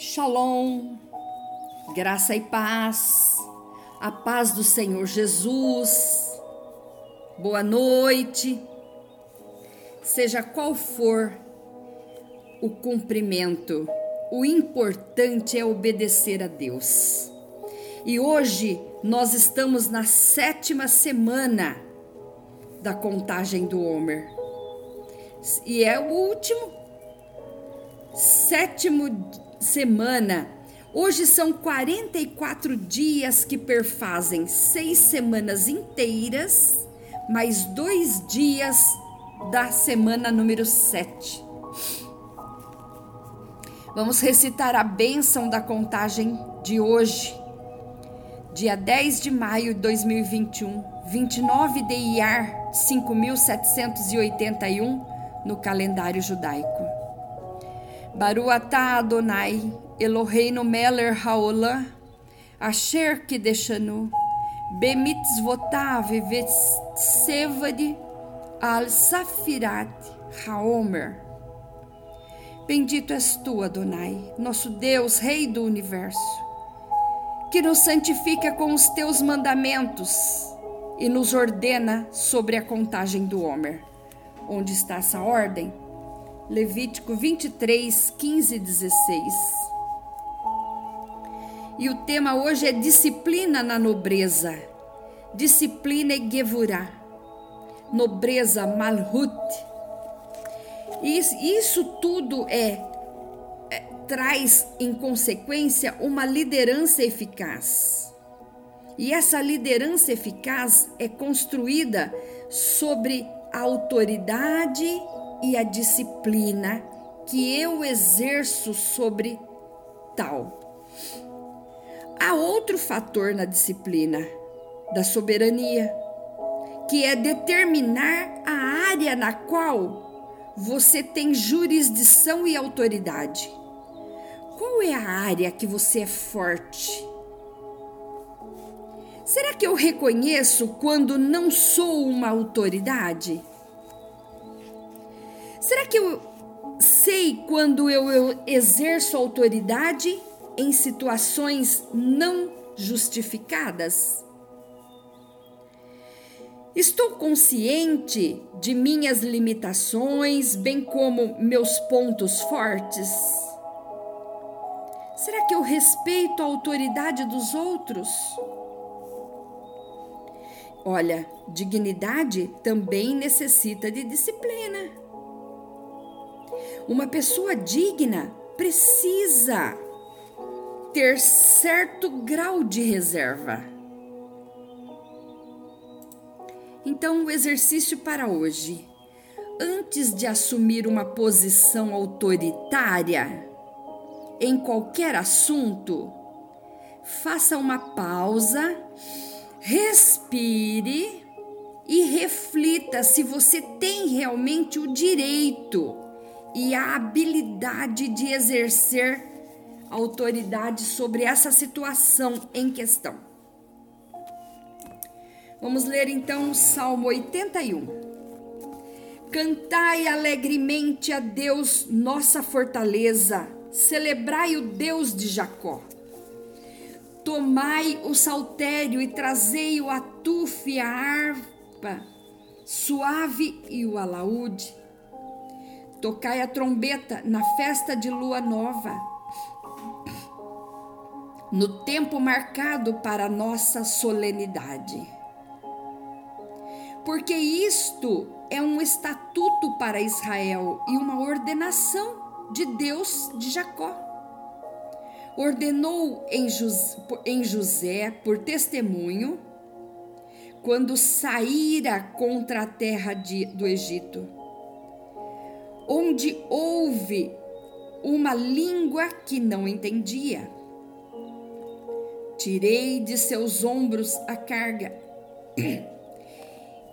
Shalom, graça e paz, a paz do Senhor Jesus, boa noite, seja qual for o cumprimento, o importante é obedecer a Deus. E hoje nós estamos na sétima semana da contagem do Homer, e é o último, sétimo semana. Hoje são 44 dias que perfazem seis semanas inteiras, mais dois dias da semana número 7. Vamos recitar a bênção da contagem de hoje, dia 10 de maio de 2021, 29 de Iar 5781 no calendário judaico. Baruatá Adonai, Eloheinu Meller Haolah, Asher Kideshanu, Bemitzvotav Vetsevadi Al Safirat Haomer. Bendito és tu, Adonai, nosso Deus, Rei do universo, que nos santifica com os teus mandamentos e nos ordena sobre a contagem do Homer. Onde está essa ordem? Levítico 23, 15 e 16. E o tema hoje é disciplina na nobreza. Disciplina e gevurá. Nobreza, malhut. Isso, isso tudo é, é traz em consequência uma liderança eficaz. E essa liderança eficaz é construída sobre a autoridade e a disciplina que eu exerço sobre tal. Há outro fator na disciplina da soberania, que é determinar a área na qual você tem jurisdição e autoridade. Qual é a área que você é forte? Será que eu reconheço quando não sou uma autoridade? Será que eu sei quando eu, exerço autoridade em situações não justificadas? Estou consciente de minhas limitações, bem como meus pontos fortes? Será que eu respeito a autoridade dos outros? Olha, dignidade também necessita de disciplina. Uma pessoa digna precisa ter certo grau de reserva. Então, o exercício para hoje. Antes de assumir uma posição autoritária em qualquer assunto, faça uma pausa, respire e reflita se você tem realmente o direito e a habilidade de exercer autoridade sobre essa situação em questão. Vamos ler então o Salmo 81. Cantai alegremente a Deus, nossa fortaleza, celebrai o Deus de Jacó. Tomai o saltério e trazei o atufe, a harpa suave e o alaúde Tocai a trombeta na festa de lua nova, no tempo marcado para nossa solenidade. Porque isto é um estatuto para Israel e uma ordenação de Deus de Jacó. Ordenou em, José por testemunho quando saíra contra a terra de, do Egito onde houve uma língua que não entendia. Tirei de seus ombros a carga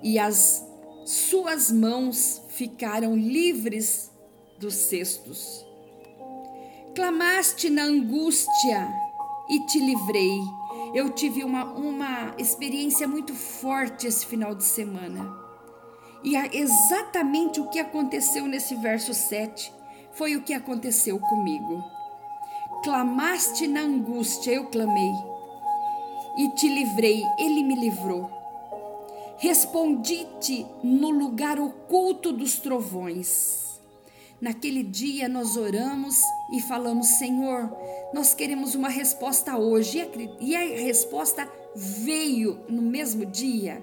e as suas mãos ficaram livres dos cestos. Clamaste na angústia e te livrei. Eu tive uma, uma experiência muito forte esse final de semana e exatamente o que aconteceu nesse verso 7 foi o que aconteceu comigo. clamaste na angústia, eu clamei. E te livrei, ele me livrou. Respondi-te no lugar oculto dos trovões. Naquele dia nós oramos e falamos: Senhor, nós queremos uma resposta hoje. E a resposta veio no mesmo dia.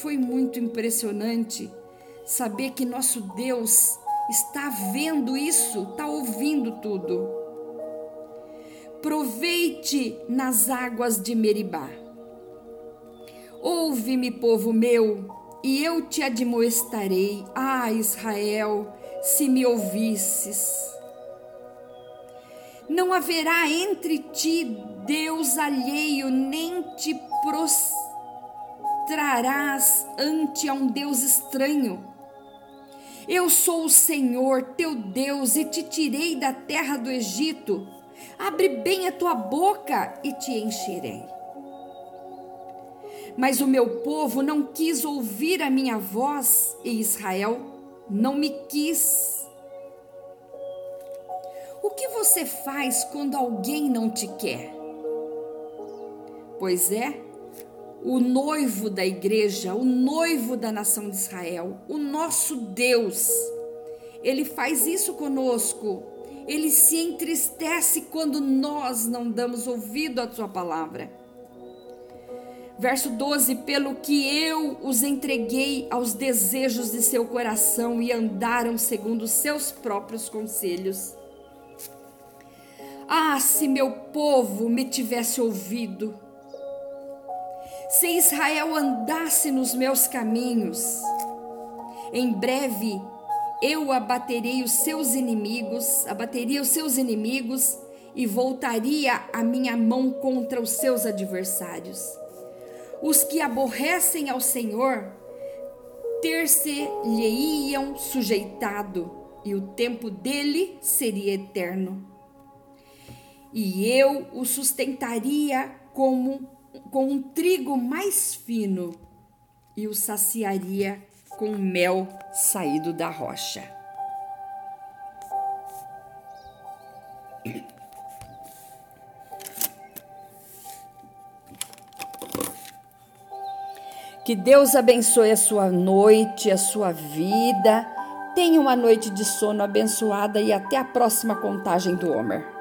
Foi muito impressionante saber que nosso Deus está vendo isso, está ouvindo tudo. Proveite nas águas de Meribá. Ouve-me, povo meu, e eu te admoestarei. Ah, Israel, se me ouvisses. Não haverá entre ti Deus alheio, nem te prostrarás ante a um Deus estranho. Eu sou o Senhor, teu Deus, e te tirei da terra do Egito. Abre bem a tua boca e te encherei. Mas o meu povo não quis ouvir a minha voz, e Israel não me quis. O que você faz quando alguém não te quer? Pois é, o noivo da igreja, o noivo da nação de Israel, o nosso Deus, ele faz isso conosco. Ele se entristece quando nós não damos ouvido à sua palavra. Verso 12: Pelo que eu os entreguei aos desejos de seu coração e andaram segundo seus próprios conselhos. Ah, se meu povo me tivesse ouvido, se Israel andasse nos meus caminhos, em breve eu abaterei os seus inimigos, abateria os seus inimigos e voltaria a minha mão contra os seus adversários. Os que aborrecem ao Senhor ter-se-lhe-iam sujeitado, e o tempo dele seria eterno. E eu o sustentaria como com um trigo mais fino e o saciaria com mel saído da rocha. Que Deus abençoe a sua noite, a sua vida. Tenha uma noite de sono abençoada e até a próxima contagem do Homer.